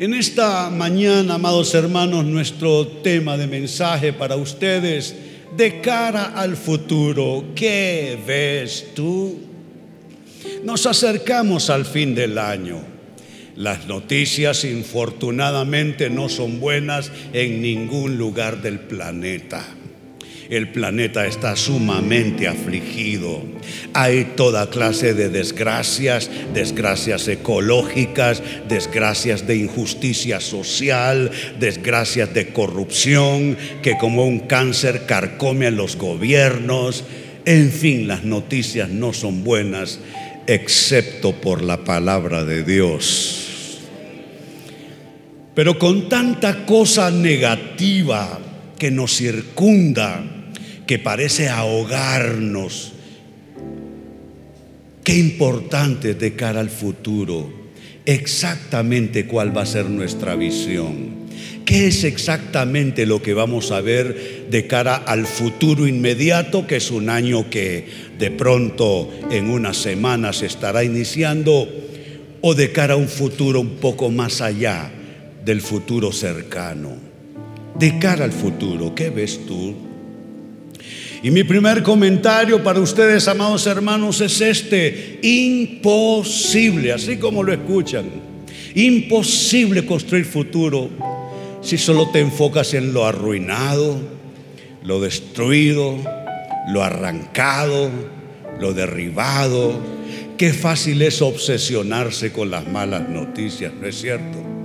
En esta mañana, amados hermanos, nuestro tema de mensaje para ustedes, de cara al futuro, ¿qué ves tú? Nos acercamos al fin del año. Las noticias infortunadamente no son buenas en ningún lugar del planeta. El planeta está sumamente afligido. Hay toda clase de desgracias, desgracias ecológicas, desgracias de injusticia social, desgracias de corrupción que como un cáncer carcome a los gobiernos. En fin, las noticias no son buenas excepto por la palabra de Dios. Pero con tanta cosa negativa que nos circunda, que parece ahogarnos. Qué importante de cara al futuro, exactamente cuál va a ser nuestra visión. ¿Qué es exactamente lo que vamos a ver de cara al futuro inmediato, que es un año que de pronto en unas semanas estará iniciando, o de cara a un futuro un poco más allá del futuro cercano? De cara al futuro, ¿qué ves tú? Y mi primer comentario para ustedes, amados hermanos, es este. Imposible, así como lo escuchan. Imposible construir futuro si solo te enfocas en lo arruinado, lo destruido, lo arrancado, lo derribado. Qué fácil es obsesionarse con las malas noticias, ¿no es cierto?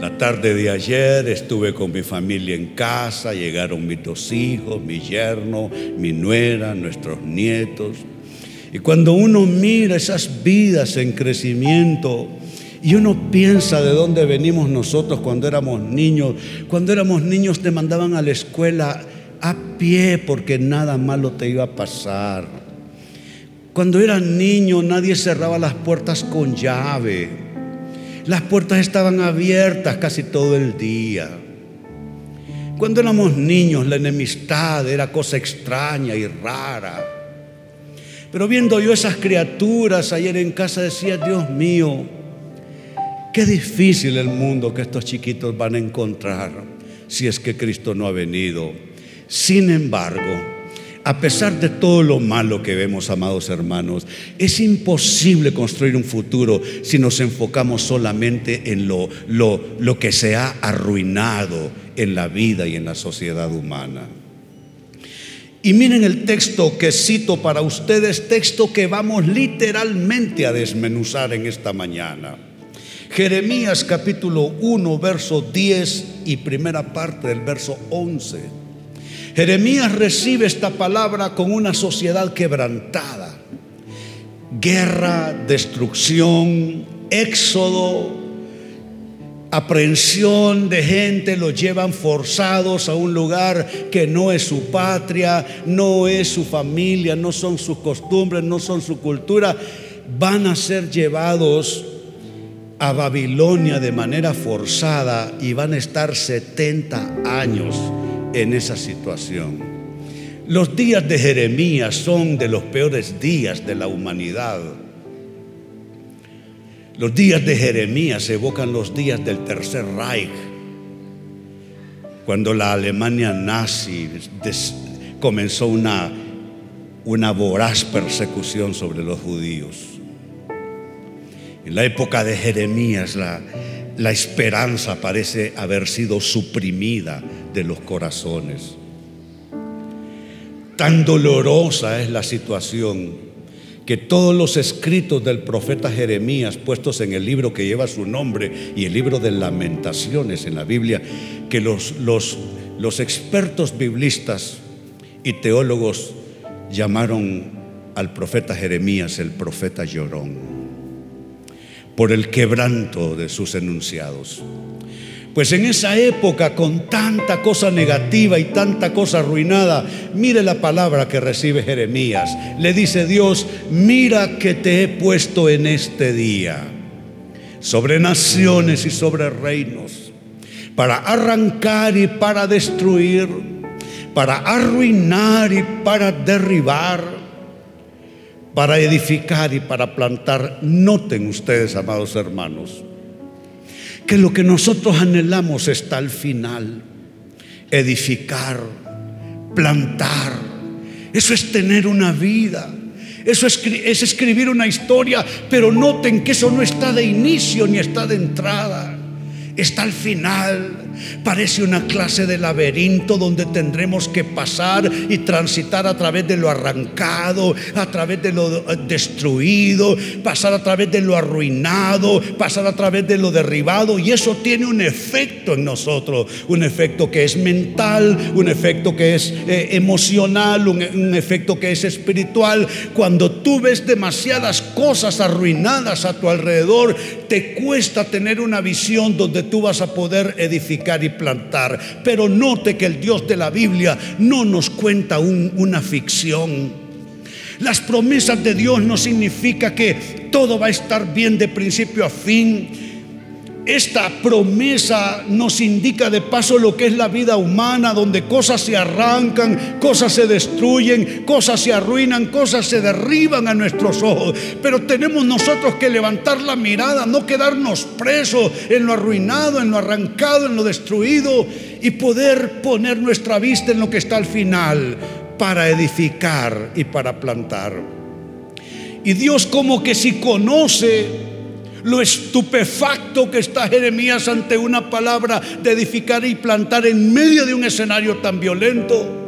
La tarde de ayer estuve con mi familia en casa, llegaron mis dos hijos, mi yerno, mi nuera, nuestros nietos. Y cuando uno mira esas vidas en crecimiento y uno piensa de dónde venimos nosotros cuando éramos niños, cuando éramos niños te mandaban a la escuela a pie porque nada malo te iba a pasar. Cuando eras niño nadie cerraba las puertas con llave. Las puertas estaban abiertas casi todo el día. Cuando éramos niños, la enemistad era cosa extraña y rara. Pero viendo yo esas criaturas ayer en casa decía, Dios mío, qué difícil el mundo que estos chiquitos van a encontrar si es que Cristo no ha venido. Sin embargo, a pesar de todo lo malo que vemos, amados hermanos, es imposible construir un futuro si nos enfocamos solamente en lo, lo, lo que se ha arruinado en la vida y en la sociedad humana. Y miren el texto que cito para ustedes, texto que vamos literalmente a desmenuzar en esta mañana. Jeremías capítulo 1, verso 10 y primera parte del verso 11. Jeremías recibe esta palabra con una sociedad quebrantada. Guerra, destrucción, éxodo, aprehensión de gente, los llevan forzados a un lugar que no es su patria, no es su familia, no son sus costumbres, no son su cultura. Van a ser llevados a Babilonia de manera forzada y van a estar 70 años en esa situación. Los días de Jeremías son de los peores días de la humanidad. Los días de Jeremías evocan los días del Tercer Reich, cuando la Alemania nazi comenzó una, una voraz persecución sobre los judíos. En la época de Jeremías la, la esperanza parece haber sido suprimida de los corazones. Tan dolorosa es la situación que todos los escritos del profeta Jeremías puestos en el libro que lleva su nombre y el libro de lamentaciones en la Biblia, que los, los, los expertos biblistas y teólogos llamaron al profeta Jeremías el profeta llorón por el quebranto de sus enunciados. Pues en esa época, con tanta cosa negativa y tanta cosa arruinada, mire la palabra que recibe Jeremías. Le dice Dios, mira que te he puesto en este día sobre naciones y sobre reinos, para arrancar y para destruir, para arruinar y para derribar para edificar y para plantar. Noten ustedes, amados hermanos, que lo que nosotros anhelamos está al final. Edificar, plantar. Eso es tener una vida. Eso es, es, escribir una historia, pero noten que eso no está de inicio ni está de entrada, está al final. Parece una clase de laberinto donde tendremos que pasar y transitar a través de lo arrancado, a través de lo eh, destruido, pasar a través de lo arruinado, pasar a través de lo derribado. Y eso tiene un efecto en nosotros, un efecto que es mental, un efecto que es eh, emocional, un, un efecto que es espiritual. Cuando tú ves demasiadas cosas arruinadas a tu alrededor, te cuesta tener una visión donde tú vas a poder edificar y plantar. Pero note que el Dios de la Biblia no nos cuenta una ficción. Las promesas de Dios no significa que todo va a estar bien de principio a fin esta promesa nos indica de paso lo que es la vida humana, donde cosas se arrancan, cosas se destruyen, cosas se arruinan, cosas se derriban a nuestros ojos. Pero tenemos nosotros que levantar la mirada, no quedarnos presos en lo arruinado, en lo arrancado, en lo destruido y poder poner nuestra vista en lo que está al final para edificar y para plantar. Y Dios como que si conoce lo estupefacto que está Jeremías ante una palabra de edificar y plantar en medio de un escenario tan violento.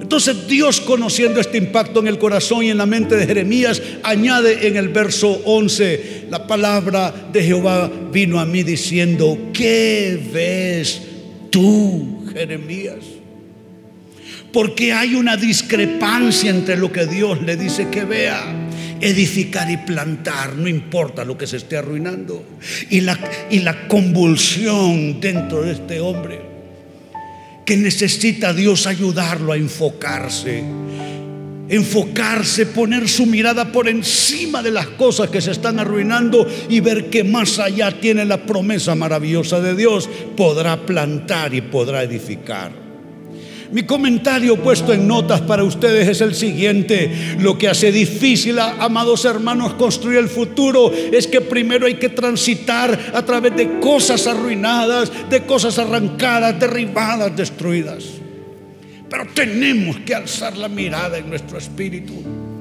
Entonces Dios conociendo este impacto en el corazón y en la mente de Jeremías, añade en el verso 11, la palabra de Jehová vino a mí diciendo, ¿qué ves tú, Jeremías? Porque hay una discrepancia entre lo que Dios le dice que vea edificar y plantar, no importa lo que se esté arruinando. Y la, y la convulsión dentro de este hombre, que necesita Dios ayudarlo a enfocarse. Enfocarse, poner su mirada por encima de las cosas que se están arruinando y ver que más allá tiene la promesa maravillosa de Dios, podrá plantar y podrá edificar. Mi comentario puesto en notas para ustedes es el siguiente. Lo que hace difícil, amados hermanos, construir el futuro es que primero hay que transitar a través de cosas arruinadas, de cosas arrancadas, derribadas, destruidas. Pero tenemos que alzar la mirada en nuestro espíritu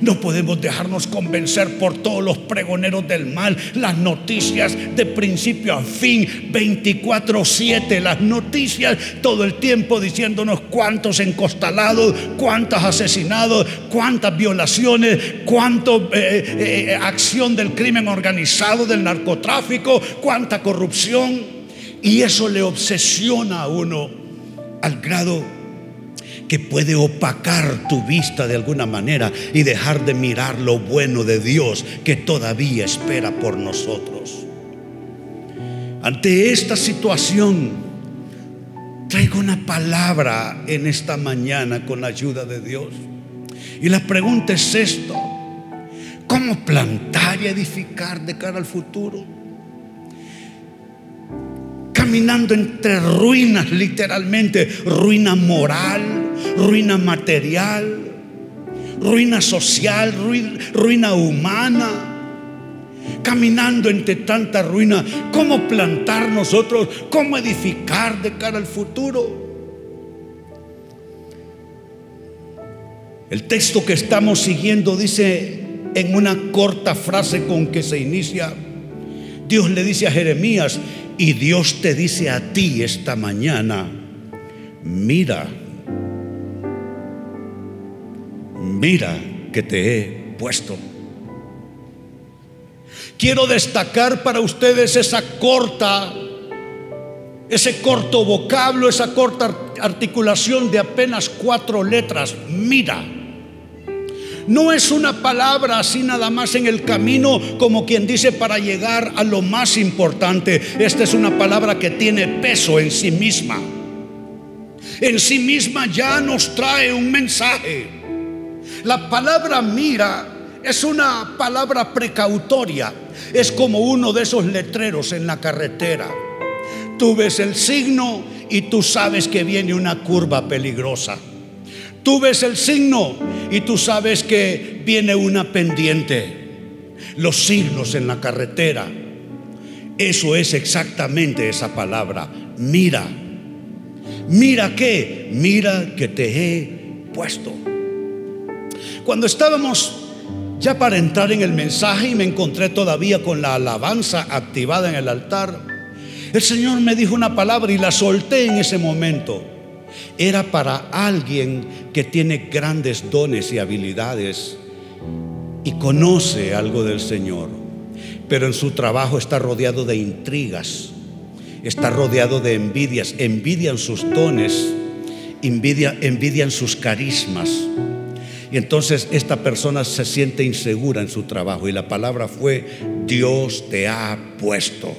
no podemos dejarnos convencer por todos los pregoneros del mal, las noticias de principio a fin, 24/7, las noticias todo el tiempo diciéndonos cuántos encostalados, cuántos asesinados, cuántas violaciones, cuánta eh, eh, acción del crimen organizado, del narcotráfico, cuánta corrupción. Y eso le obsesiona a uno al grado que puede opacar tu vista de alguna manera y dejar de mirar lo bueno de Dios que todavía espera por nosotros. Ante esta situación, traigo una palabra en esta mañana con la ayuda de Dios. Y la pregunta es esto, ¿cómo plantar y edificar de cara al futuro? Caminando entre ruinas, literalmente, ruina moral, ruina material, ruina social, ruina, humana. Caminando entre tanta ruina, ¿cómo plantar nosotros? ¿Cómo edificar de cara al futuro? El texto que estamos siguiendo dice en una corta frase con que se inicia, Dios le dice a Jeremías, y Dios te dice a ti esta mañana, mira, mira que te he puesto. Quiero destacar para ustedes esa corta, ese corto vocablo, esa corta articulación de apenas cuatro letras. Mira. No es una palabra así nada más en el camino como quien dice para llegar a lo más importante. Esta es una palabra que tiene peso en sí misma. En sí misma ya nos trae un mensaje. La palabra mira es una palabra precautoria. Es como uno de esos letreros en la carretera. Tú ves el signo y tú sabes que viene una curva peligrosa. Tú ves el signo y tú sabes que viene una pendiente. Los signos en la carretera Eso es exactamente esa palabra. Mira. Mira qué. Mira que te he puesto. Cuando estábamos ya para entrar en el mensaje y me encontré todavía con la alabanza activada en el altar, el Señor me dijo una palabra y la solté en ese momento. Era para alguien que tiene grandes dones y habilidades y conoce algo del Señor, pero en su trabajo está rodeado de intrigas, está rodeado de envidias, envidian sus dones, envidia, envidian sus carismas. Y entonces esta persona se siente insegura en su trabajo y la palabra fue, Dios te ha puesto.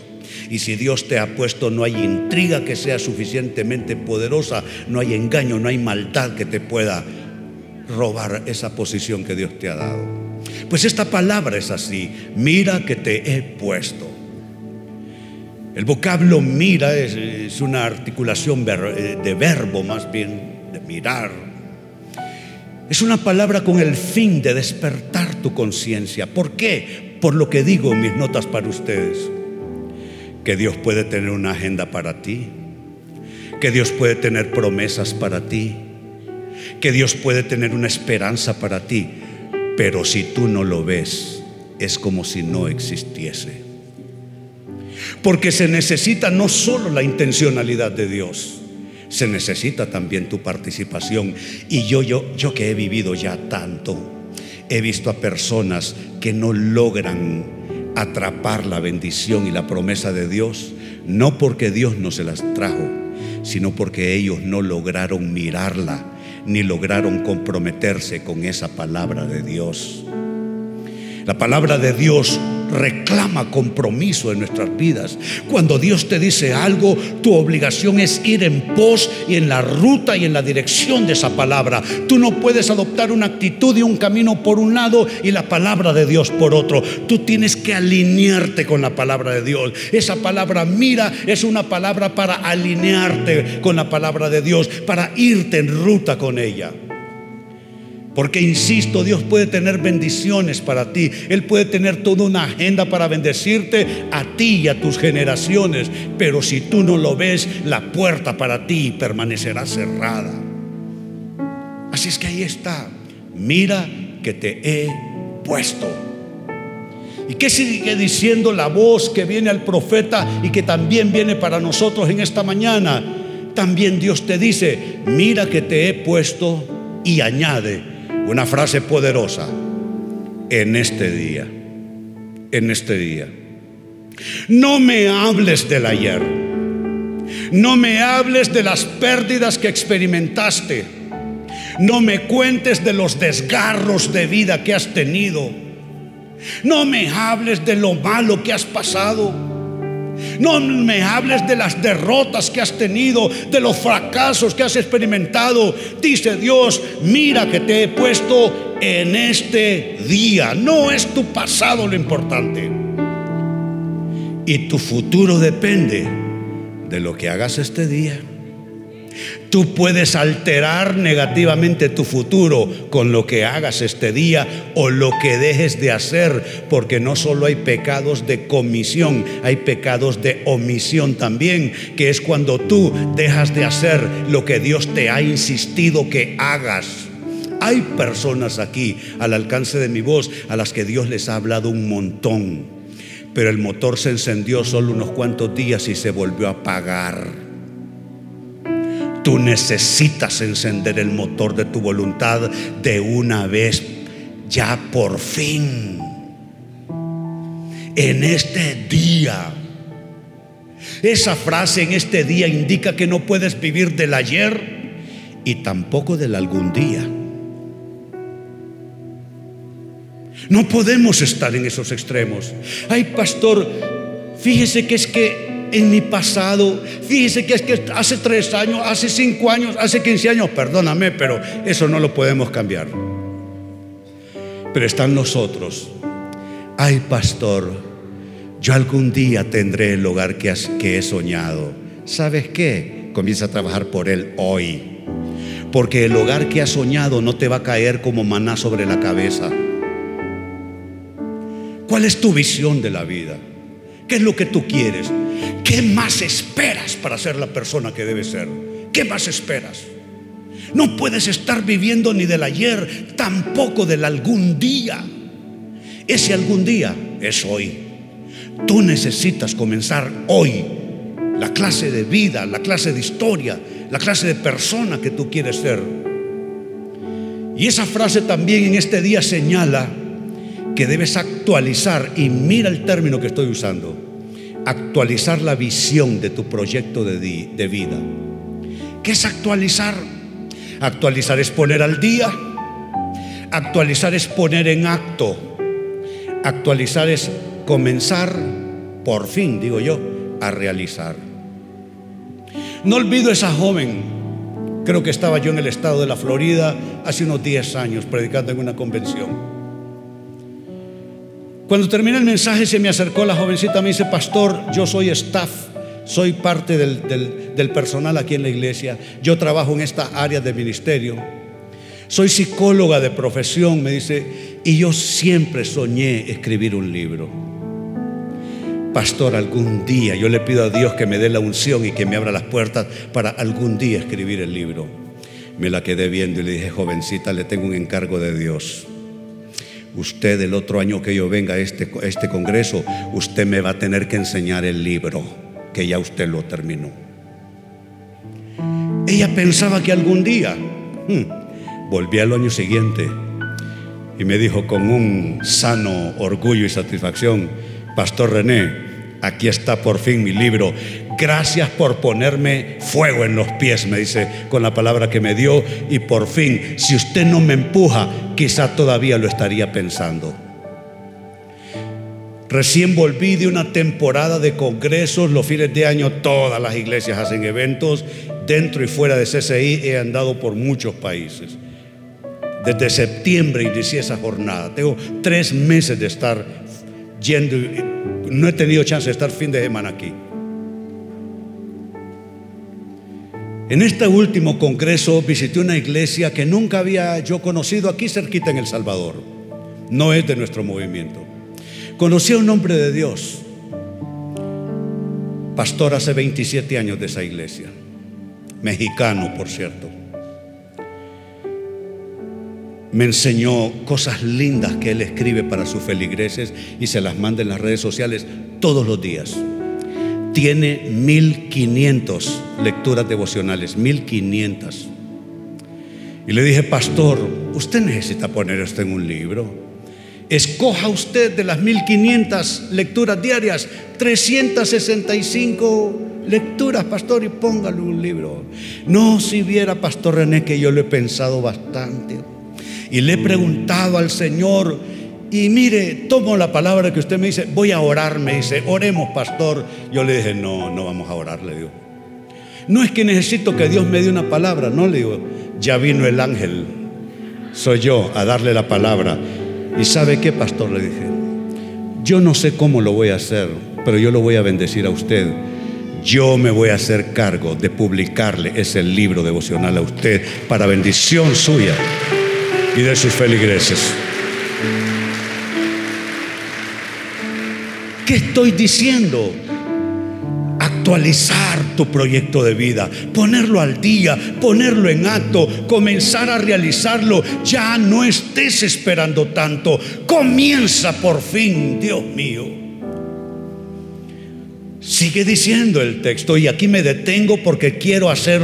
Y si Dios te ha puesto, no hay intriga que sea suficientemente poderosa, no hay engaño, no hay maldad que te pueda robar esa posición que Dios te ha dado. Pues esta palabra es así, mira que te he puesto. El vocablo mira es, una articulación eh, de verbo más bien, de mirar. Es una palabra con el fin de despertar tu conciencia. ¿Por qué? Por lo que digo en mis notas para ustedes que Dios puede tener una agenda para ti, que Dios puede tener promesas para ti, que Dios puede tener una esperanza para ti, pero si tú no lo ves, es como si no existiese. Porque se necesita no solo la intencionalidad de Dios, se necesita también tu participación. Y yo, yo, yo que he vivido ya tanto, he visto a personas que no logran atrapar la bendición y la promesa de Dios, no porque Dios no se las trajo, sino porque ellos no lograron mirarla, ni lograron comprometerse con esa palabra de Dios. La palabra de Dios reclama compromiso en nuestras vidas. Cuando Dios te dice algo, tu obligación es ir en pos y en la ruta y en la dirección de esa palabra. Tú no puedes adoptar una actitud y un camino por un lado y la palabra de Dios por otro. Tú tienes que alinearte con la palabra de Dios. Esa palabra mira es una palabra para alinearte con la palabra de Dios, para irte en ruta con ella. Porque, insisto, Dios puede tener bendiciones para ti. Él puede tener toda una agenda para bendecirte a ti y a tus generaciones. Pero si tú no lo ves, la puerta para ti permanecerá cerrada. Así es que ahí está. Mira que te he puesto. ¿Y qué sigue diciendo la voz que viene al profeta y que también viene para nosotros en esta mañana? También Dios te dice, mira que te he puesto y añade una frase poderosa en este día, en este día. No me hables del ayer, no me hables de las pérdidas que experimentaste, no me cuentes de los desgarros de vida que has tenido, no me hables de lo malo que has pasado. No me hables de las derrotas que has tenido, de los fracasos que has experimentado. Dice Dios, mira que te he puesto en este día. No es tu pasado lo importante. Y tu futuro depende de lo que hagas este día. Tú puedes alterar negativamente tu futuro con lo que hagas este día o lo que dejes de hacer, porque no solo hay pecados de comisión, hay pecados de omisión también, que es cuando tú dejas de hacer lo que Dios te ha insistido que hagas. Hay personas aquí al alcance de mi voz a las que Dios les ha hablado un montón, pero el motor se encendió solo unos cuantos días y se volvió a apagar. Tú necesitas encender el motor de tu voluntad de una vez, ya por fin. En este día. Esa frase en este día indica que no puedes vivir del ayer y tampoco del algún día. No podemos estar en esos extremos. Ay, pastor, fíjese que es que en mi pasado. Fíjese que es que hace tres años, hace cinco años, hace quince años, perdóname, pero eso no lo podemos cambiar. Pero están nosotros. Ay, pastor, yo algún día tendré el hogar que, he soñado. ¿Sabes qué? Comienza a trabajar por él hoy. Porque el hogar que has soñado no te va a caer como maná sobre la cabeza. ¿Cuál es tu visión de la vida? ¿Qué es lo que tú quieres? ¿Qué más esperas para ser la persona que debes ser? ¿Qué más esperas? No puedes estar viviendo ni del ayer, tampoco del algún día. Ese algún día es hoy. Tú necesitas comenzar hoy la clase de vida, la clase de historia, la clase de persona que tú quieres ser. Y esa frase también en este día señala que debes actualizar, y mira el término que estoy usando, actualizar la visión de tu proyecto de, de vida. ¿Qué es actualizar? Actualizar es poner al día, actualizar es poner en acto, actualizar es comenzar, por fin, digo yo, a realizar. No olvido esa joven Creo que estaba yo en el estado de la Florida hace unos 10 años predicando en una convención. Cuando terminé el mensaje se me acercó la jovencita, me dice, pastor, yo soy staff, soy parte del, del personal aquí en la iglesia, yo trabajo en esta área de ministerio, soy psicóloga de profesión, me dice, y yo siempre soñé escribir un libro. Pastor, algún día yo le pido a Dios que me dé la unción y que me abra las puertas para algún día escribir el libro. Me la quedé viendo y le dije, jovencita, le tengo un encargo de Dios. Usted el otro año que yo venga a este, este congreso, usted me va a tener que enseñar el libro, que ya usted lo terminó. Ella pensaba que algún día, hmm, volví al año siguiente y me dijo con un sano orgullo y satisfacción, Pastor René, aquí está por fin mi libro. Gracias por ponerme fuego en los pies, me dice con la palabra que me dio. Y por fin, si usted no me empuja, quizá todavía lo estaría pensando. Recién volví de una temporada de congresos, los fines de año todas las iglesias hacen eventos, dentro y fuera de CCI he andado por muchos países. Desde septiembre inicié esa jornada, tengo tres meses de estar yendo, no he tenido chance de estar fin de semana aquí. En este último congreso visité una iglesia que nunca había yo conocido aquí cerquita en El Salvador. No es de nuestro movimiento. Conocí a un hombre de Dios, pastor hace 27 años de esa iglesia, mexicano por cierto me enseñó cosas lindas que él escribe para sus feligreses y se las manda en las redes sociales todos los días. Tiene 1500 lecturas devocionales, 1500. Y le dije, pastor, usted necesita poner esto en un libro. Escoja usted de las 1500 lecturas diarias, 365 lecturas, pastor, y póngale un libro. No, si viera, pastor René, que yo lo he pensado bastante y le he preguntado al Señor y mire, tomo la palabra que usted me dice, voy a orar, me dice, oremos, pastor. Yo le dije, no, no vamos a orar, le digo. No es que necesito que Dios me dé una palabra, no le digo, ya vino el ángel, soy yo a darle la palabra. ¿Y sabe qué, pastor? Le dije, yo no sé cómo lo voy a hacer, pero yo lo voy a bendecir a usted. Yo me voy a hacer cargo de publicarle ese libro devocional a usted para bendición suya y de sus feligreses. ¿Qué estoy diciendo? Actualizar tu proyecto de vida, ponerlo al día, ponerlo en acto, comenzar a realizarlo. Ya no estés esperando tanto. Comienza por fin, Dios mío. Sigue diciendo el texto y aquí me detengo porque quiero hacer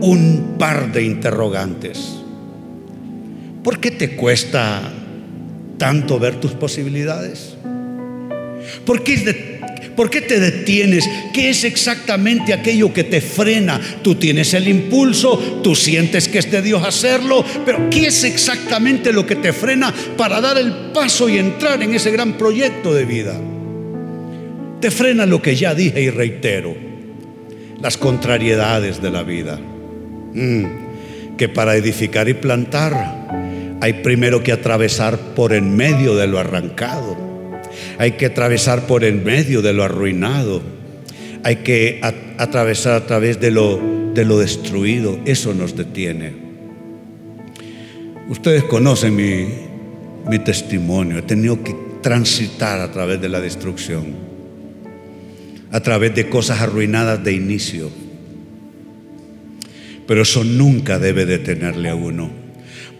un par de interrogantes. ¿Por qué te cuesta tanto ver tus posibilidades? ¿Por qué, ¿Por qué, te detienes? ¿Qué es exactamente aquello que te frena? Tú tienes el impulso, tú sientes que es de Dios hacerlo, pero ¿qué es exactamente lo que te frena para dar el paso y entrar en ese gran proyecto de vida? Te frena lo que ya dije y reitero, las contrariedades de la vida. Mm, que para edificar y plantar hay primero que atravesar por en medio de lo arrancado. Hay que atravesar por en medio de lo arruinado. Hay que atravesar a través de lo, de lo destruido. Eso nos detiene. Ustedes conocen mi, mi testimonio. He tenido que transitar a través de la destrucción. a través de cosas arruinadas de inicio. Pero eso nunca debe detenerle a uno.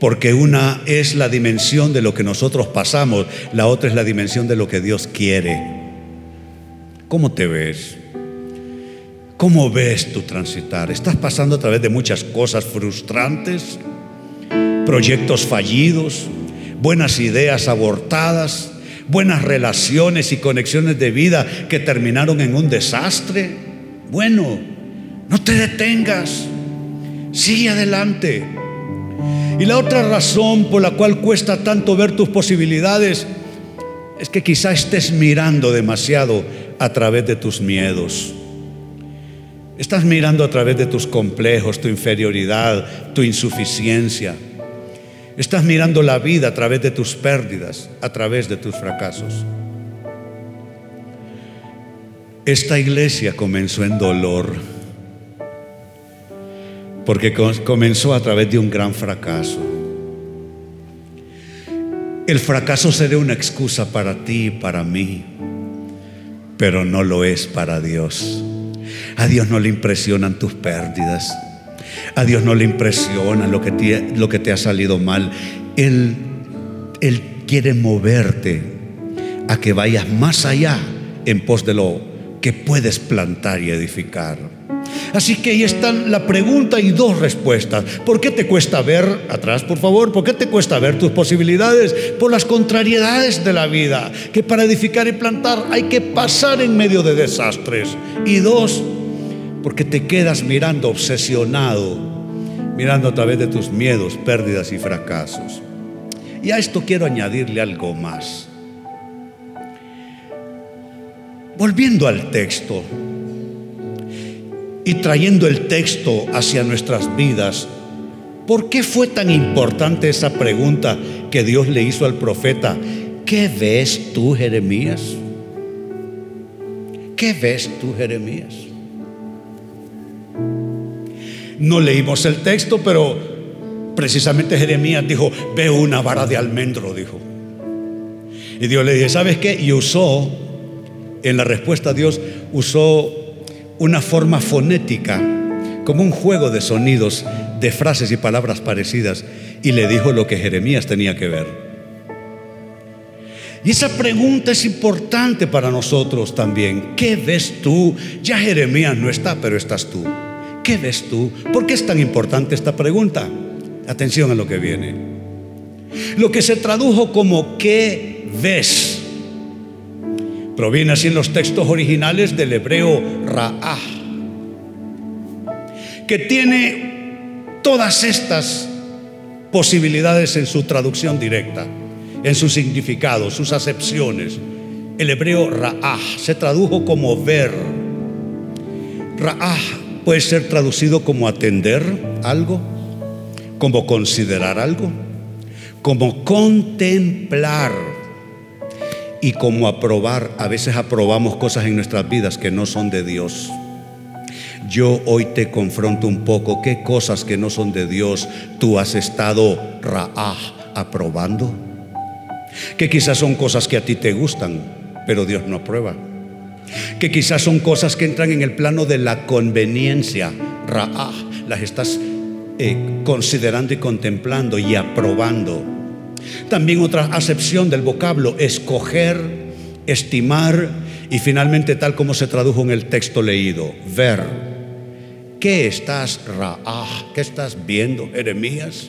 Porque una es la dimensión de lo que nosotros pasamos, la otra es la dimensión de lo que Dios quiere. ¿Cómo te ves? ¿Cómo ves tu transitar? ¿Estás pasando a través de muchas cosas frustrantes? ¿Proyectos fallidos? ¿Buenas ideas abortadas? ¿Buenas relaciones y conexiones de vida que terminaron en un desastre? Bueno, no te detengas. Sigue adelante. Y la otra razón por la cual cuesta tanto ver tus posibilidades es que quizá estés mirando demasiado a través de tus miedos. Estás mirando a través de tus complejos, tu inferioridad, tu insuficiencia. Estás mirando la vida a través de tus pérdidas, a través de tus fracasos. Esta iglesia comenzó en dolor porque comenzó a través de un gran fracaso. El fracaso será una excusa para ti y para mí, pero no lo es para Dios. A Dios no le impresionan tus pérdidas. A Dios no le impresiona lo que te, ha salido mal. Él quiere moverte a que vayas más allá en pos de lo que puedes plantar y edificar. Así que ahí están la pregunta y dos respuestas. ¿Por qué te cuesta ver atrás, por favor? ¿Por qué te cuesta ver tus posibilidades? Por las contrariedades de la vida, que para edificar y plantar hay que pasar en medio de desastres. Y dos, porque te quedas mirando obsesionado, mirando a través de tus miedos, pérdidas y fracasos. Y a esto quiero añadirle algo más. Volviendo al texto, y trayendo el texto hacia nuestras vidas, ¿por qué fue tan importante esa pregunta que Dios le hizo al profeta? ¿Qué ves tú, Jeremías? ¿Qué ves tú, Jeremías? No leímos el texto, pero precisamente Jeremías dijo, veo una vara de almendro, dijo. Y Dios le dijo, ¿sabes qué? Y usó, en la respuesta a Dios, usó una forma fonética, como un juego de sonidos, de frases y palabras parecidas, y le dijo lo que Jeremías tenía que ver. Y esa pregunta es importante para nosotros también. ¿Qué ves tú? Ya Jeremías no está, pero estás tú. ¿Qué ves tú? ¿Por qué es tan importante esta pregunta? Atención a lo que viene. Lo que se tradujo como ¿qué ves? Proviene así en los textos originales del hebreo Ra'ah, que tiene todas estas posibilidades en su traducción directa, en su significado, sus acepciones. El hebreo Ra'ah se tradujo como ver. Ra'ah puede ser traducido como atender algo, como considerar algo, como contemplar y como aprobar, a veces aprobamos cosas en nuestras vidas que no son de Dios. Yo hoy te confronto un poco, ¿qué cosas que no son de Dios tú has estado ra'ah aprobando? Que quizás son cosas que a ti te gustan, pero Dios no aprueba. Que quizás son cosas que entran en el plano de la conveniencia, ra'ah, las estás eh, considerando y contemplando y aprobando. También otra acepción del vocablo, escoger, estimar y finalmente tal como se tradujo en el texto leído, ver. ¿Qué estás, Ra'ah? ¿Qué estás viendo, Jeremías?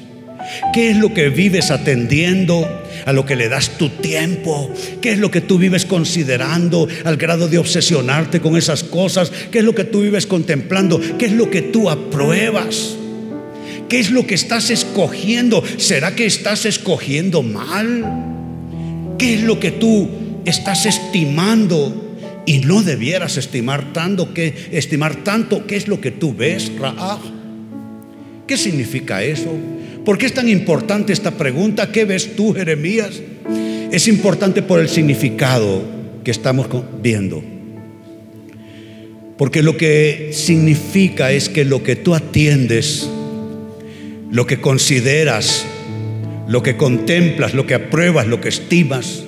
¿Qué es lo que vives atendiendo? ¿A lo que le das tu tiempo? ¿Qué es lo que tú vives considerando al grado de obsesionarte con esas cosas? ¿Qué es lo que tú vives contemplando? ¿Qué es lo que tú apruebas? ¿Qué es lo que estás escogiendo? ¿Será que estás escogiendo mal? ¿Qué es lo que tú estás estimando? Y no debieras estimar tanto que estimar tanto qué es lo que tú ves, Raah. ¿Qué significa eso? ¿Por qué es tan importante esta pregunta? ¿Qué ves tú, Jeremías? Es importante por el significado que estamos viendo. Porque lo que significa es que lo que tú atiendes lo que consideras, lo que contemplas, lo que apruebas, lo que estimas,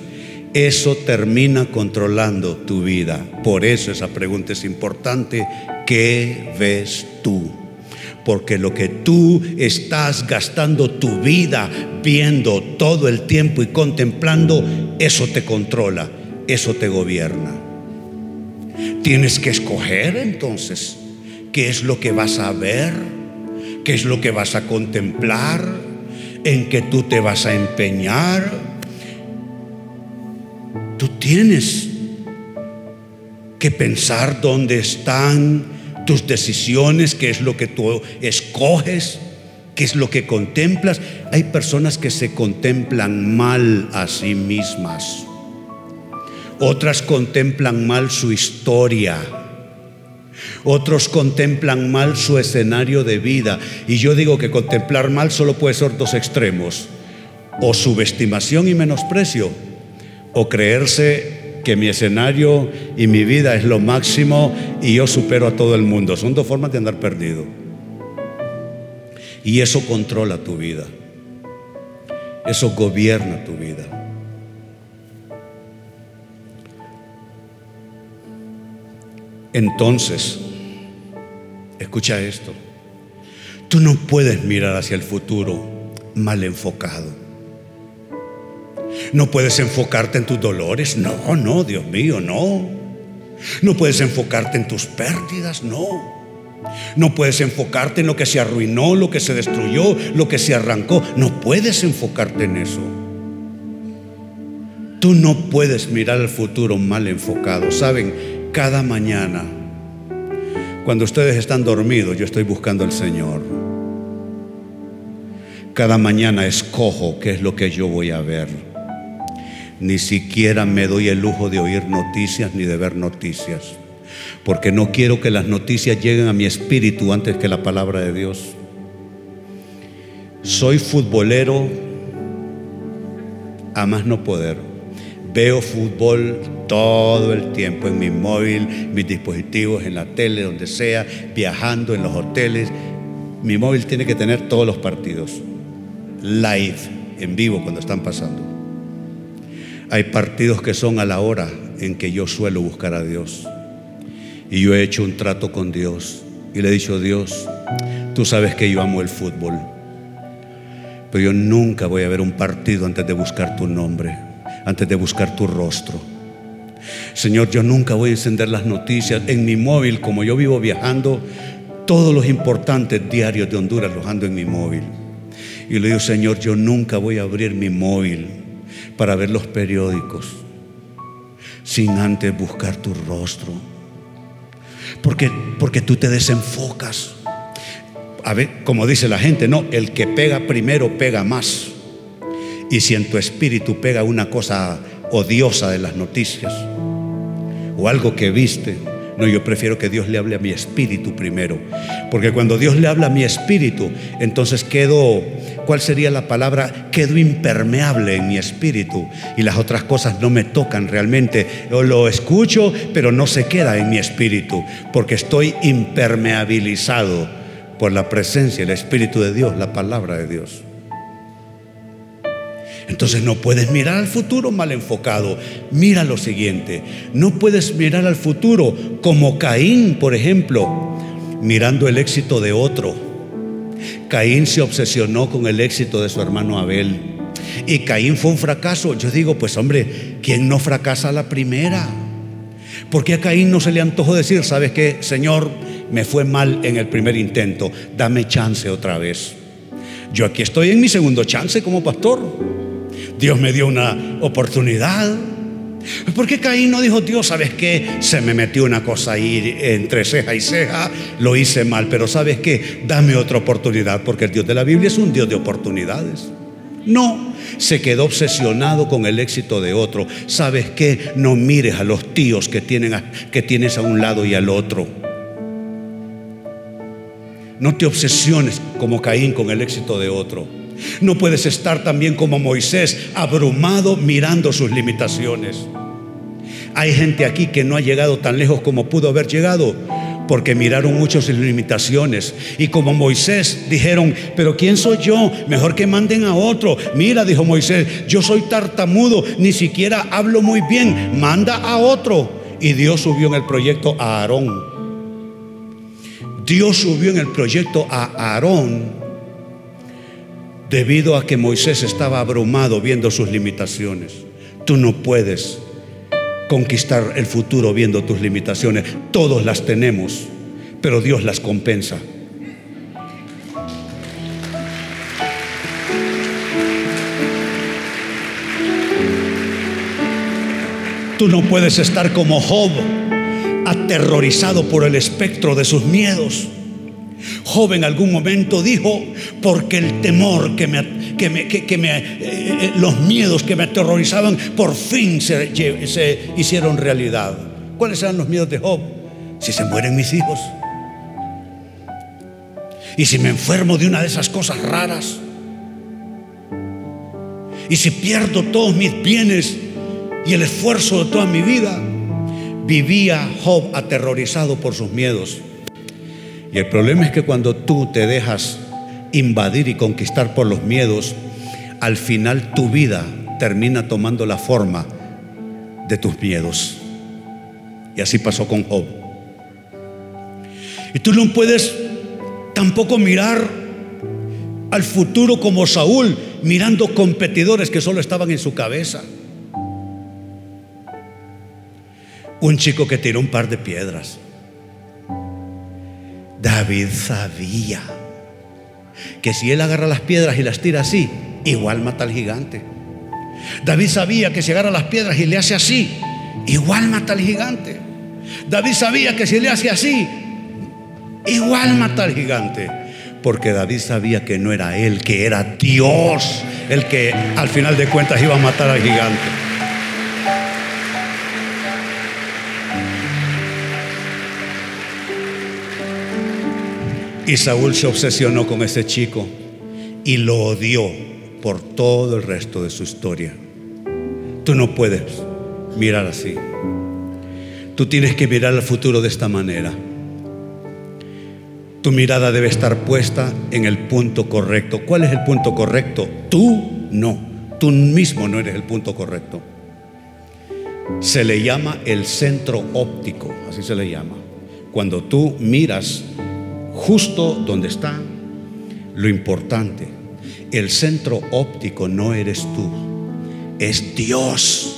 eso termina controlando tu vida. Por eso esa pregunta es importante. ¿Qué ves tú? Porque lo que tú estás gastando tu vida viendo todo el tiempo y contemplando, eso te controla, eso te gobierna. Tienes que escoger entonces qué es lo que vas a ver, qué es lo que vas a contemplar, en qué tú te vas a empeñar. Tú tienes que pensar dónde están tus decisiones, qué es lo que tú escoges, qué es lo que contemplas. Hay personas que se contemplan mal a sí mismas. Otras contemplan mal su historia. Otros contemplan mal su escenario de vida. Y yo digo que contemplar mal solo puede ser dos extremos. O subestimación y menosprecio. O creerse que mi escenario y mi vida es lo máximo y yo supero a todo el mundo. Son dos formas de andar perdido. Y eso controla tu vida. Eso gobierna tu vida. Entonces, escucha esto, tú no puedes mirar hacia el futuro mal enfocado. No puedes enfocarte en tus dolores, no, no, Dios mío, no. No puedes enfocarte en tus pérdidas, no. No puedes enfocarte en lo que se arruinó, lo que se destruyó, lo que se arrancó. No puedes enfocarte en eso. Tú no puedes mirar al futuro mal enfocado. Saben, cada mañana, cuando ustedes están dormidos, yo estoy buscando al Señor. Cada mañana escojo qué es lo que yo voy a ver. Ni siquiera me doy el lujo de oír noticias ni de ver noticias. Porque no quiero que las noticias lleguen a mi espíritu antes que la palabra de Dios. Soy futbolero a más no poder. Veo fútbol todo el tiempo en mi móvil, mis dispositivos, en la tele, donde sea, viajando en los hoteles. Mi móvil tiene que tener todos los partidos live, en vivo, cuando están pasando. Hay partidos que son a la hora en que yo suelo buscar a Dios. Y yo he hecho un trato con Dios y le he dicho, Dios, tú sabes que yo amo el fútbol, pero yo nunca voy a ver un partido antes de buscar tu nombre antes de buscar tu rostro. Señor, yo nunca voy a encender las noticias en mi móvil, como yo vivo viajando, todos los importantes diarios de Honduras los ando en mi móvil. Y le digo, Señor, yo nunca voy a abrir mi móvil para ver los periódicos sin antes buscar tu rostro. Porque, porque tú te desenfocas. A ver, como dice la gente, no, el que pega primero pega más. Y si en tu espíritu pega una cosa odiosa de las noticias o algo que viste, no, yo prefiero que Dios le hable a mi espíritu primero. Porque cuando Dios le habla a mi espíritu, entonces quedo, ¿cuál sería la palabra? Quedo impermeable en mi espíritu y las otras cosas no me tocan realmente. Lo escucho, pero no se queda en mi espíritu, porque estoy impermeabilizado por la presencia, el espíritu de Dios, la palabra de Dios. Entonces no puedes mirar al futuro mal enfocado. Mira lo siguiente. No puedes mirar al futuro como Caín, por ejemplo, mirando el éxito de otro. Caín se obsesionó con el éxito de su hermano Abel. Y Caín fue un fracaso. Yo digo, pues hombre, ¿quién no fracasa la primera? Porque a Caín no se le antojó decir, ¿sabes qué, Señor? Me fue mal en el primer intento, dame chance otra vez. Yo aquí estoy en mi segundo chance como pastor. Dios me dio una oportunidad. ¿Por qué Caín no dijo, Dios, sabes qué? Se me metió una cosa ahí entre ceja y ceja, lo hice mal, pero sabes qué? Dame otra oportunidad, porque el Dios de la Biblia es un Dios de oportunidades. No, se quedó obsesionado con el éxito de otro. ¿Sabes qué? No mires a los tíos que, tienen que tienes a un lado y al otro. No te obsesiones como Caín con el éxito de otro. No puedes estar también como Moisés, abrumado mirando sus limitaciones. Hay gente aquí que no ha llegado tan lejos como pudo haber llegado porque miraron mucho sus limitaciones. Y como Moisés dijeron, pero ¿quién soy yo? Mejor que manden a otro. Mira, dijo Moisés, yo soy tartamudo, ni siquiera hablo muy bien, manda a otro. Y Dios subió en el proyecto a Aarón. Dios subió en el proyecto a Aarón debido a que Moisés estaba abrumado viendo sus limitaciones. Tú no puedes conquistar el futuro viendo tus limitaciones. Todos las tenemos, pero Dios las compensa. Tú no puedes estar como Job, aterrorizado por el espectro de sus miedos. Job en algún momento dijo, porque el temor que me, que me, que, me eh, eh, los miedos que me aterrorizaban por fin se, se hicieron realidad. ¿Cuáles eran los miedos de Job? Si se mueren mis hijos. Y si me enfermo de una de esas cosas raras. Y si pierdo todos mis bienes y el esfuerzo de toda mi vida. Vivía Job aterrorizado por sus miedos. Y el problema es que cuando tú te dejas invadir y conquistar por los miedos, al final tu vida termina tomando la forma de tus miedos. Y así pasó con Job. Y tú no puedes tampoco mirar al futuro como Saúl, mirando competidores que solo estaban en su cabeza. Un chico que tiró un par de piedras David sabía que si él agarra las piedras y las tira así, igual mata al gigante. David sabía que si agarra las piedras y le hace así, igual mata al gigante. David sabía que si le hace así, igual mata al gigante. Porque David sabía que no era él, que era Dios el que al final de cuentas iba a matar al gigante. Y Saúl se obsesionó con ese chico y lo odió por todo el resto de su historia. Tú no puedes mirar así. Tú tienes que mirar al futuro de esta manera. Tu mirada debe estar puesta en el punto correcto. ¿Cuál es el punto correcto? Tú no. Tú mismo no eres el punto correcto. Se le llama el centro óptico, así se le llama. Cuando tú miras justo donde está lo importante. El centro óptico no eres tú, es Dios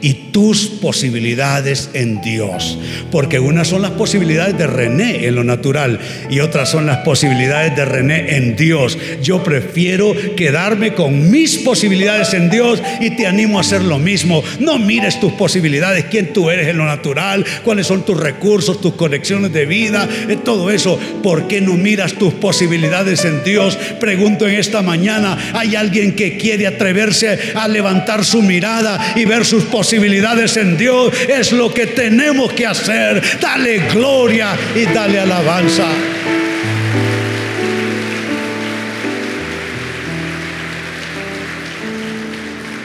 y tus posibilidades en Dios. Porque unas son las posibilidades de René en lo natural y otras son las posibilidades de René en Dios. Yo prefiero quedarme con mis posibilidades en Dios y te animo a hacer lo mismo. No mires tus posibilidades, quién tú eres en lo natural, cuáles son tus recursos, tus conexiones de vida, eh, todo eso. ¿Por qué no miras tus posibilidades en Dios? Pregunto en esta mañana, ¿hay alguien que quiere atreverse a levantar su mirada y ver sus posibilidades? Posibilidades en Dios es lo que tenemos que hacer. Dale gloria y dale alabanza.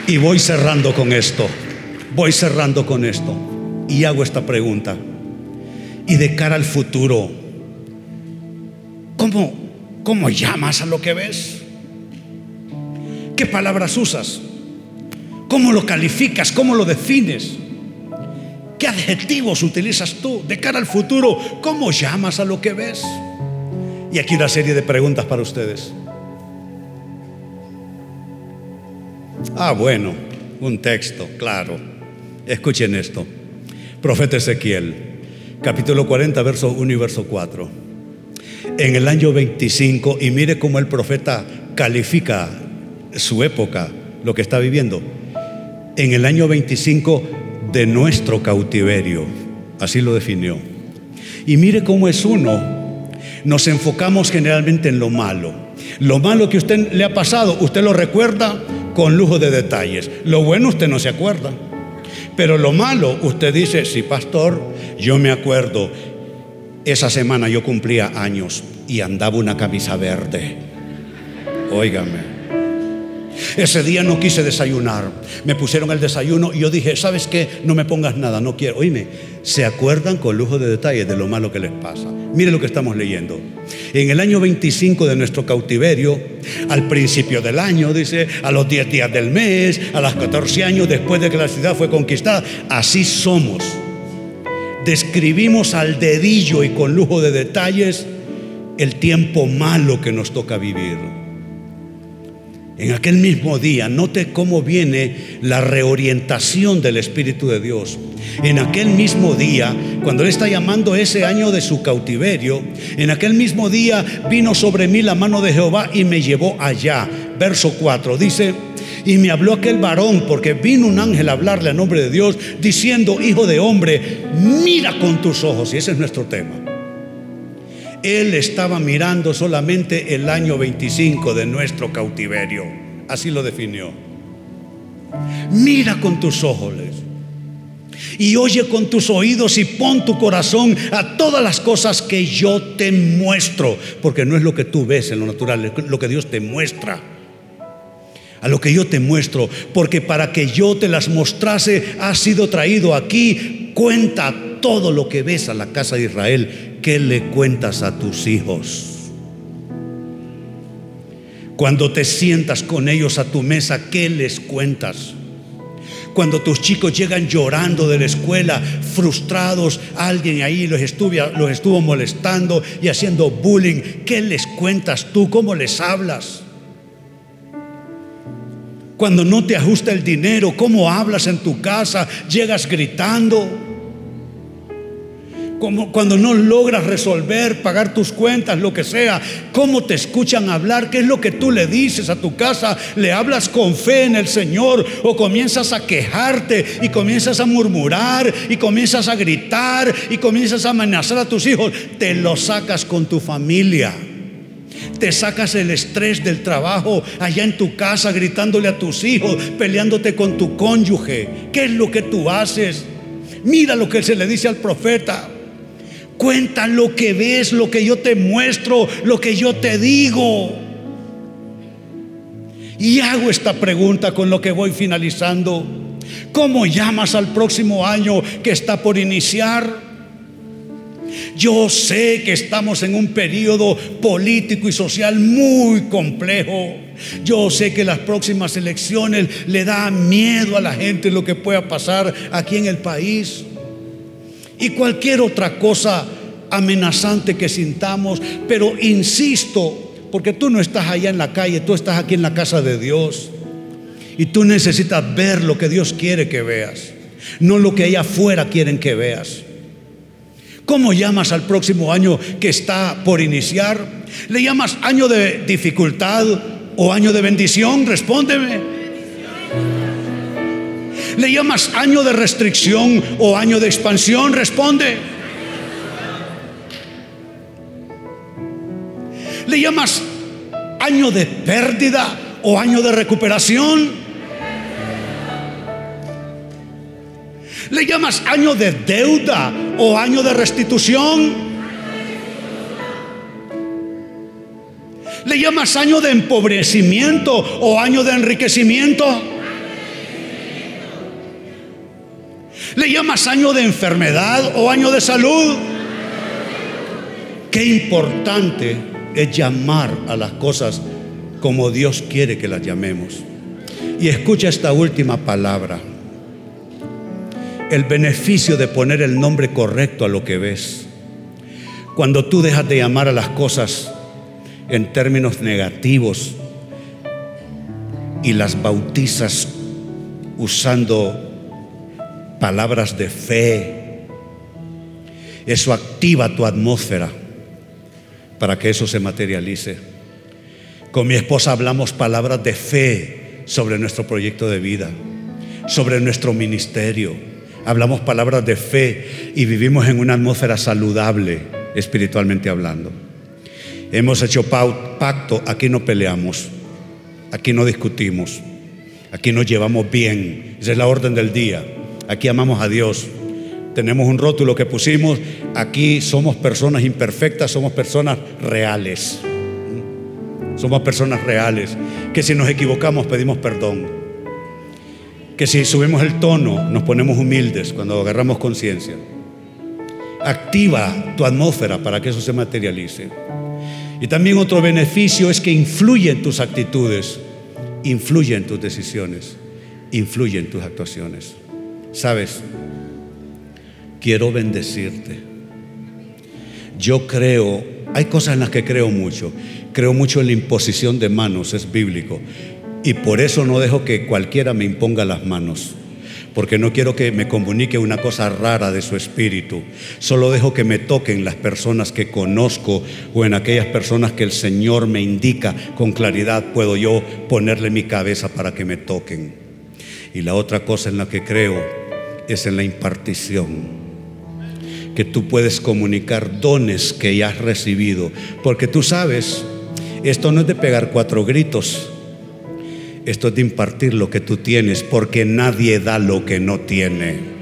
Y voy cerrando con esto. Voy cerrando con esto. Y hago esta pregunta. Y de cara al futuro, ¿cómo, cómo llamas a lo que ves? ¿Qué palabras usas? ¿Cómo lo calificas? ¿Cómo lo defines? ¿Qué adjetivos utilizas tú de cara al futuro? ¿Cómo llamas a lo que ves? Y aquí una serie de preguntas para ustedes. Ah, bueno, un texto, claro. Escuchen esto. Profeta Ezequiel, capítulo 40, verso 1 y verso 4. En el año 25, y mire cómo el profeta califica su época, lo que está viviendo en el año 25 de nuestro cautiverio. Así lo definió. Y mire cómo es uno. Nos enfocamos generalmente en lo malo. Lo malo que usted le ha pasado, usted lo recuerda con lujo de detalles. Lo bueno usted no se acuerda. Pero lo malo, usted dice, sí, pastor, yo me acuerdo, esa semana yo cumplía años y andaba una camisa verde. Óigame. Ese día no quise desayunar. Me pusieron el desayuno y yo dije, ¿sabes qué? No me pongas nada, no quiero. Oíme, se acuerdan con lujo de detalles de lo malo que les pasa. Mire lo que estamos leyendo. En el año 25 de nuestro cautiverio, al principio del año, dice, a los 10 días del mes, a los 14 años después de que la ciudad fue conquistada, así somos. Describimos al dedillo y con lujo de detalles el tiempo malo que nos toca vivir. En aquel mismo día, note cómo viene la reorientación del Espíritu de Dios. En aquel mismo día, cuando Él está llamando ese año de su cautiverio, en aquel mismo día vino sobre mí la mano de Jehová y me llevó allá. Verso 4 dice, y me habló aquel varón, porque vino un ángel a hablarle a nombre de Dios, diciendo, hijo de hombre, mira con tus ojos. Y ese es nuestro tema. Él estaba mirando solamente el año 25 de nuestro cautiverio. Así lo definió. Mira con tus ojos y oye con tus oídos y pon tu corazón a todas las cosas que yo te muestro, porque no es lo que tú ves en lo natural, es lo que Dios te muestra. A lo que yo te muestro, porque para que yo te las mostrase has sido traído aquí. Cuenta todo lo que ves a la casa de Israel ¿qué le cuentas a tus hijos? Cuando te sientas con ellos a tu mesa, ¿qué les cuentas? Cuando tus chicos llegan llorando de la escuela, frustrados, alguien ahí los estuvo, los estuvo molestando y haciendo bullying, ¿qué les cuentas tú? ¿Cómo les hablas? Cuando no te ajusta el dinero, ¿cómo hablas en tu casa? Llegas gritando cuando no logras resolver, pagar tus cuentas, lo que sea, cómo te escuchan hablar, qué es lo que tú le dices a tu casa, le hablas con fe en el Señor o comienzas a quejarte y comienzas a murmurar y comienzas a gritar y comienzas a amenazar a tus hijos, te lo sacas con tu familia. Te sacas el estrés del trabajo allá en tu casa gritándole a tus hijos, peleándote con tu cónyuge. ¿Qué es lo que tú haces? Mira lo que se le dice al profeta. Cuenta lo que ves, lo que yo te muestro, lo que yo te digo. Y hago esta pregunta con lo que voy finalizando. ¿Cómo llamas al próximo año que está por iniciar? Yo sé que estamos en un periodo político y social muy complejo. Yo sé que las próximas elecciones le da miedo a la gente lo que pueda pasar aquí en el país y cualquier otra cosa amenazante que sintamos. Pero insisto, porque tú no estás allá en la calle, tú estás aquí en la casa de Dios. Y tú necesitas ver lo que Dios quiere que veas, no lo que allá afuera quieren que veas. ¿Cómo llamas al próximo año que está por iniciar? ¿Le llamas año de dificultad o año de bendición? Respóndeme. ¿Le llamas año de restricción o año de expansión? Responde. ¿Le llamas año de pérdida o año de recuperación? ¿Le llamas año de deuda o año de restitución? ¿Le llamas año de empobrecimiento o año de enriquecimiento? ¿Le llamas año de enfermedad o año de salud? Qué importante es llamar a las cosas como Dios quiere que las llamemos. Y escucha esta última palabra. El beneficio de poner el nombre correcto a lo que ves. Cuando tú dejas de llamar a las cosas en términos negativos y las bautizas usando palabras de fe. Eso activa tu atmósfera para que eso se materialice. Con mi esposa hablamos palabras de fe sobre nuestro proyecto de vida, sobre nuestro ministerio. Hablamos palabras de fe y vivimos en una atmósfera saludable, espiritualmente hablando. Hemos hecho pacto, aquí no peleamos, aquí no discutimos, aquí nos llevamos bien. Esa es la orden del día. Aquí amamos a Dios. Tenemos un rótulo que pusimos, aquí somos personas imperfectas, somos personas reales. Somos personas reales, que si nos equivocamos pedimos perdón. Que si subimos el tono nos ponemos humildes cuando agarramos conciencia. activa tu atmósfera para que eso se materialice. Y también otro beneficio es que influye en tus actitudes, influye en tus decisiones, influye en tus actuaciones. Sabes, quiero bendecirte. Yo creo, hay cosas en las que creo mucho. Creo mucho en la imposición de manos, es bíblico. Y por eso no dejo que cualquiera me imponga las manos porque no quiero que me comunique una cosa rara de su espíritu. Solo dejo que me toquen las personas que conozco o en aquellas personas que el Señor me indica con claridad, puedo yo ponerle mi cabeza para que me toquen. Y la otra cosa en la que creo es en la impartición que tú puedes comunicar dones que ya has recibido, porque tú sabes, esto no es de pegar cuatro gritos, esto es de impartir lo que tú tienes, porque nadie da lo que no tiene.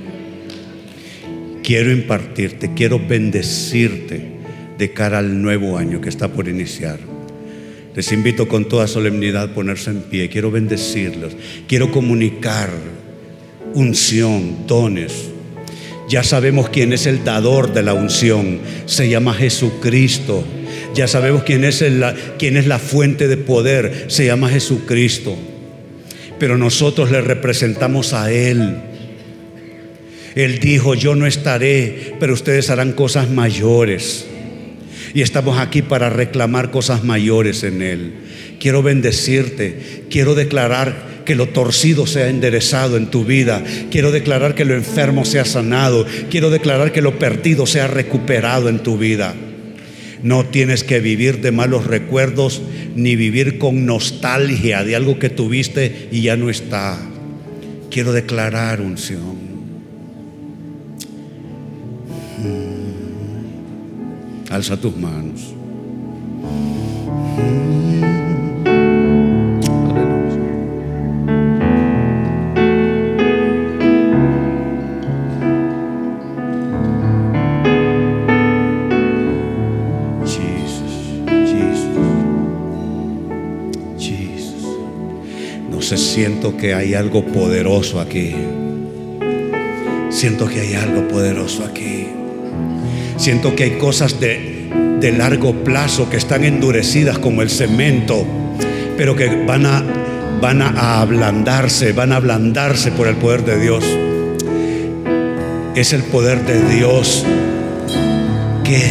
Quiero impartirte, quiero bendecirte de cara al nuevo año que está por iniciar. Les invito con toda solemnidad a ponerse en pie. Quiero bendecirlos. Quiero comunicar unción, dones. Ya sabemos quién es el dador de la unción. Se llama Jesucristo. Ya sabemos quién es, quién es la fuente de poder. Se llama Jesucristo pero nosotros le representamos a Él. Él dijo, yo no estaré, pero ustedes harán cosas mayores. Y estamos aquí para reclamar cosas mayores en Él. Quiero bendecirte, quiero declarar que lo torcido sea enderezado en tu vida. Quiero declarar que lo enfermo sea sanado. Quiero declarar que lo perdido sea recuperado en tu vida. No tienes que vivir de malos recuerdos ni vivir con nostalgia de algo que tuviste y ya no está. Quiero declarar unción. Hmm. Alza tus manos. Siento que hay algo poderoso aquí. Siento que hay algo poderoso aquí. Siento que hay cosas de, de largo plazo que están endurecidas como el cemento, pero que van a, van a ablandarse, van a ablandarse por el poder de Dios. Es el poder de Dios que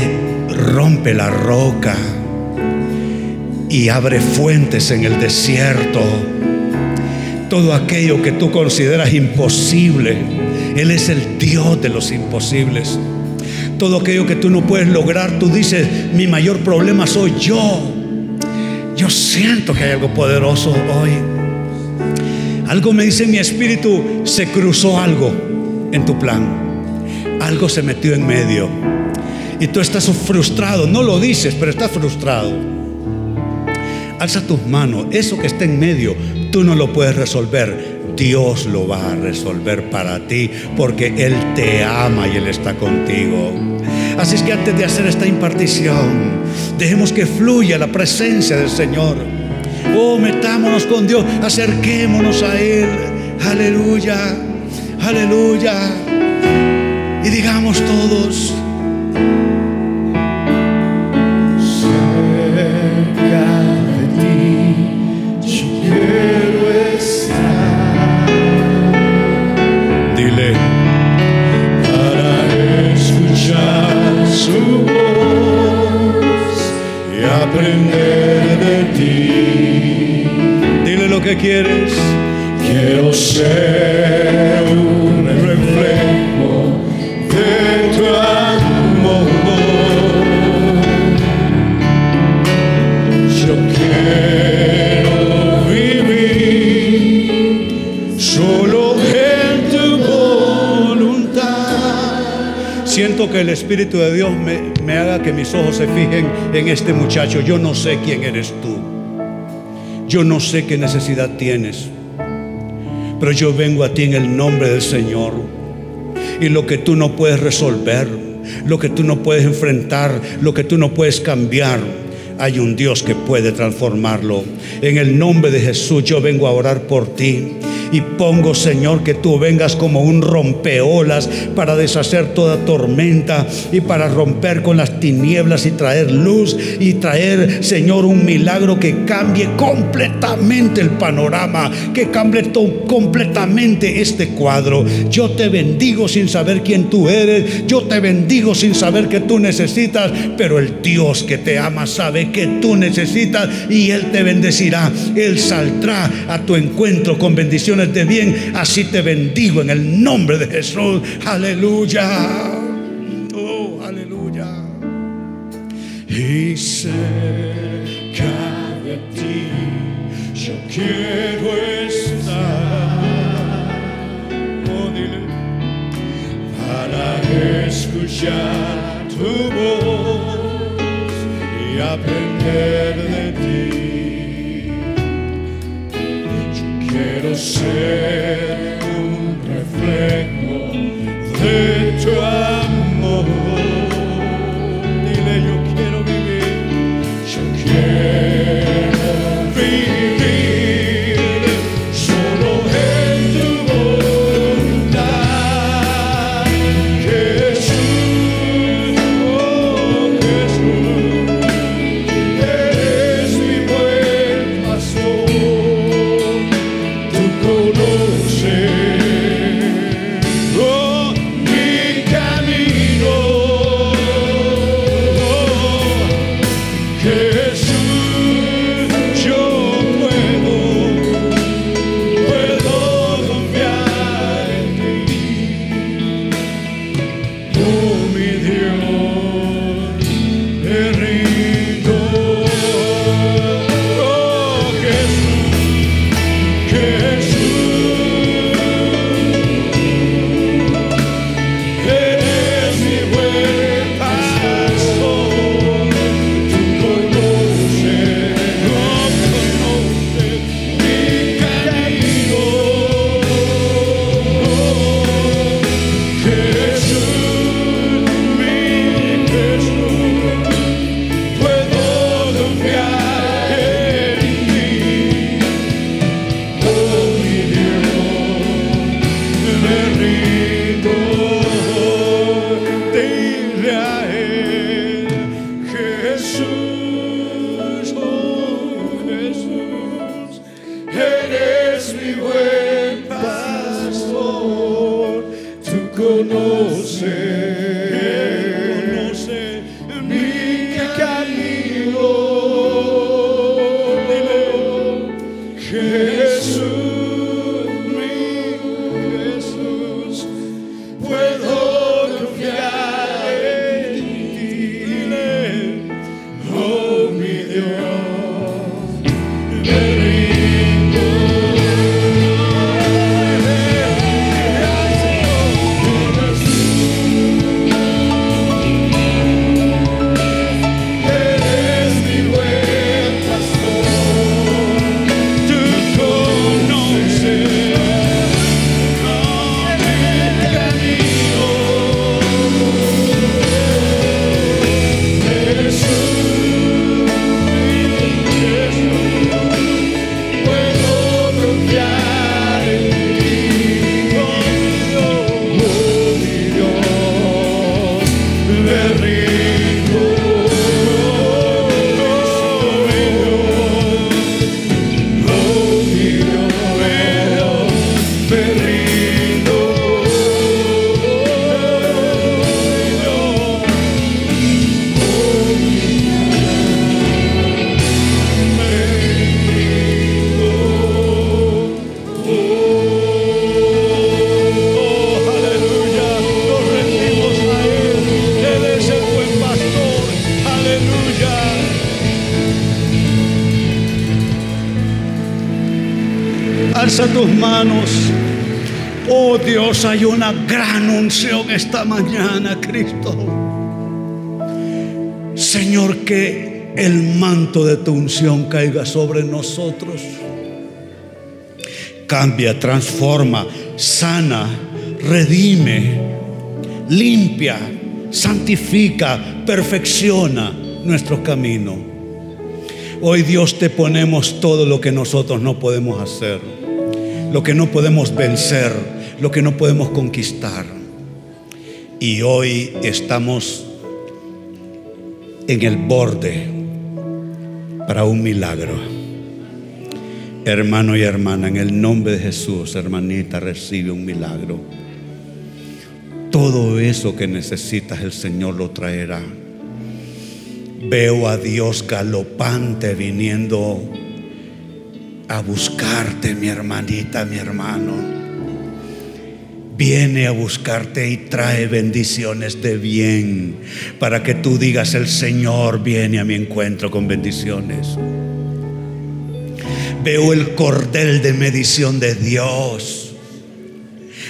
rompe la roca y abre fuentes en el desierto todo aquello que tú consideras imposible. Él es el Dios de los imposibles. Todo aquello que tú no puedes lograr, tú dices, mi mayor problema soy yo. Yo siento que hay algo poderoso hoy. Algo me dice mi espíritu, se cruzó algo en tu plan. Algo se metió en medio. Y tú estás frustrado, no lo dices, pero estás frustrado. Alza tus manos, eso que está en medio, Tú no lo puedes resolver. Dios lo va a resolver para ti porque Él te ama y Él está contigo. Así es que antes de hacer esta impartición, dejemos que fluya la presencia del Señor. Oh, metámonos con Dios, acerquémonos a Él. Aleluya, aleluya. Y digamos todos, quieres. Quiero ser un reflejo de tu amor. Yo quiero vivir solo en tu voluntad. Siento que el Espíritu de Dios me, me haga que mis ojos se fijen en este muchacho. Yo no sé quién eres tú. Yo no sé qué necesidad tienes, pero yo vengo a ti en el nombre del Señor. Y lo que tú no puedes resolver, lo que tú no puedes enfrentar, lo que tú no puedes cambiar, hay un Dios que puede transformarlo. En el nombre de Jesús yo vengo a orar por ti Y pongo, Señor, que tú vengas como un rompeolas para deshacer toda tormenta y para romper con las tinieblas y traer luz y traer, Señor, un milagro que cambie completamente el panorama, que cambie completamente este cuadro. Yo te bendigo sin saber quién tú eres. Yo te bendigo sin saber que tú necesitas, pero el Dios que te ama sabe que tú necesitas y Él te bendecirá. Él saldrá a tu encuentro con bien. Así te bendigo en el nombre de Jesús. Aleluya. Oh, aleluya. Y cerca de ti yo quiero estar. Oh, para escuchar tu voz y aprender de ti. Quiero ser un reflejo de tu amor. Alza tus manos. Oh Dios, hay una gran unción esta mañana, Cristo. Señor, que el manto de tu unción caiga sobre nosotros. Cambia, transforma, sana, redime, limpia, santifica, perfecciona nuestro camino. Hoy Dios te ponemos todo lo que nosotros no podemos hacer. Lo que no podemos vencer, lo que no podemos conquistar. Y hoy estamos en el borde para un milagro. Hermano y hermana, en el nombre de Jesús, hermanita, recibe un milagro. Todo eso que necesitas el Señor lo traerá. Veo a Dios galopante viniendo a buscarte, mi hermanita, mi hermano. Viene a buscarte y trae bendiciones de bien para que tú digas, el Señor viene a mi encuentro con bendiciones. Veo el cordel de medición de Dios,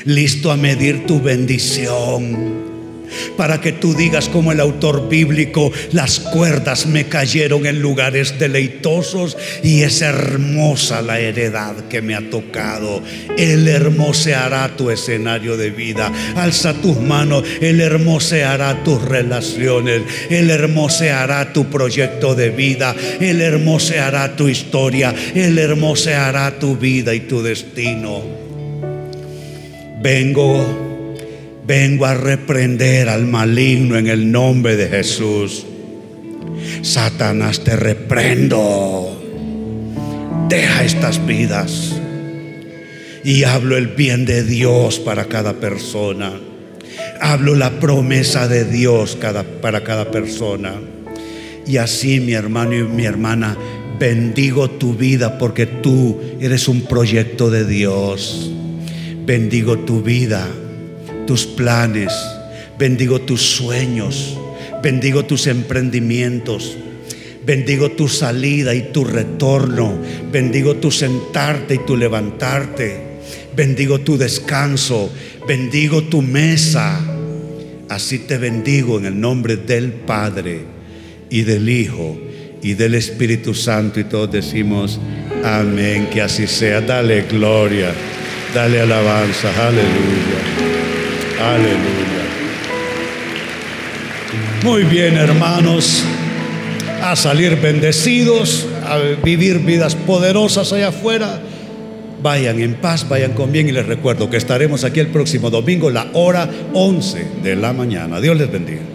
listo a medir tu bendición para que tú digas como el autor bíblico, las cuerdas me cayeron en lugares deleitosos y es hermosa la heredad que me ha tocado. Él hermoseará tu escenario de vida. Alza tus manos, Él hermoseará tus relaciones, Él hermoseará tu proyecto de vida, Él hermoseará tu historia, Él hermoseará tu vida y tu destino. Vengo Vengo a reprender al maligno en el nombre de Jesús. Satanás, te reprendo. Deja estas vidas. Y hablo el bien de Dios para cada persona. Hablo la promesa de Dios para cada persona. Y así, mi hermano y mi hermana, bendigo tu vida porque tú eres un proyecto de Dios. Bendigo tu vida tus planes, bendigo tus sueños, bendigo tus emprendimientos, bendigo tu salida y tu retorno, bendigo tu sentarte y tu levantarte, bendigo tu descanso, bendigo tu mesa. Así te bendigo en el nombre del Padre y del Hijo y del Espíritu Santo y todos decimos amén, que así sea. Dale gloria, dale alabanza, aleluya. Aleluya. Muy bien, hermanos, a salir bendecidos, a vivir vidas poderosas allá afuera. Vayan en paz, vayan con bien y les recuerdo que estaremos aquí el próximo domingo, la hora 11 de la mañana. Dios les bendiga.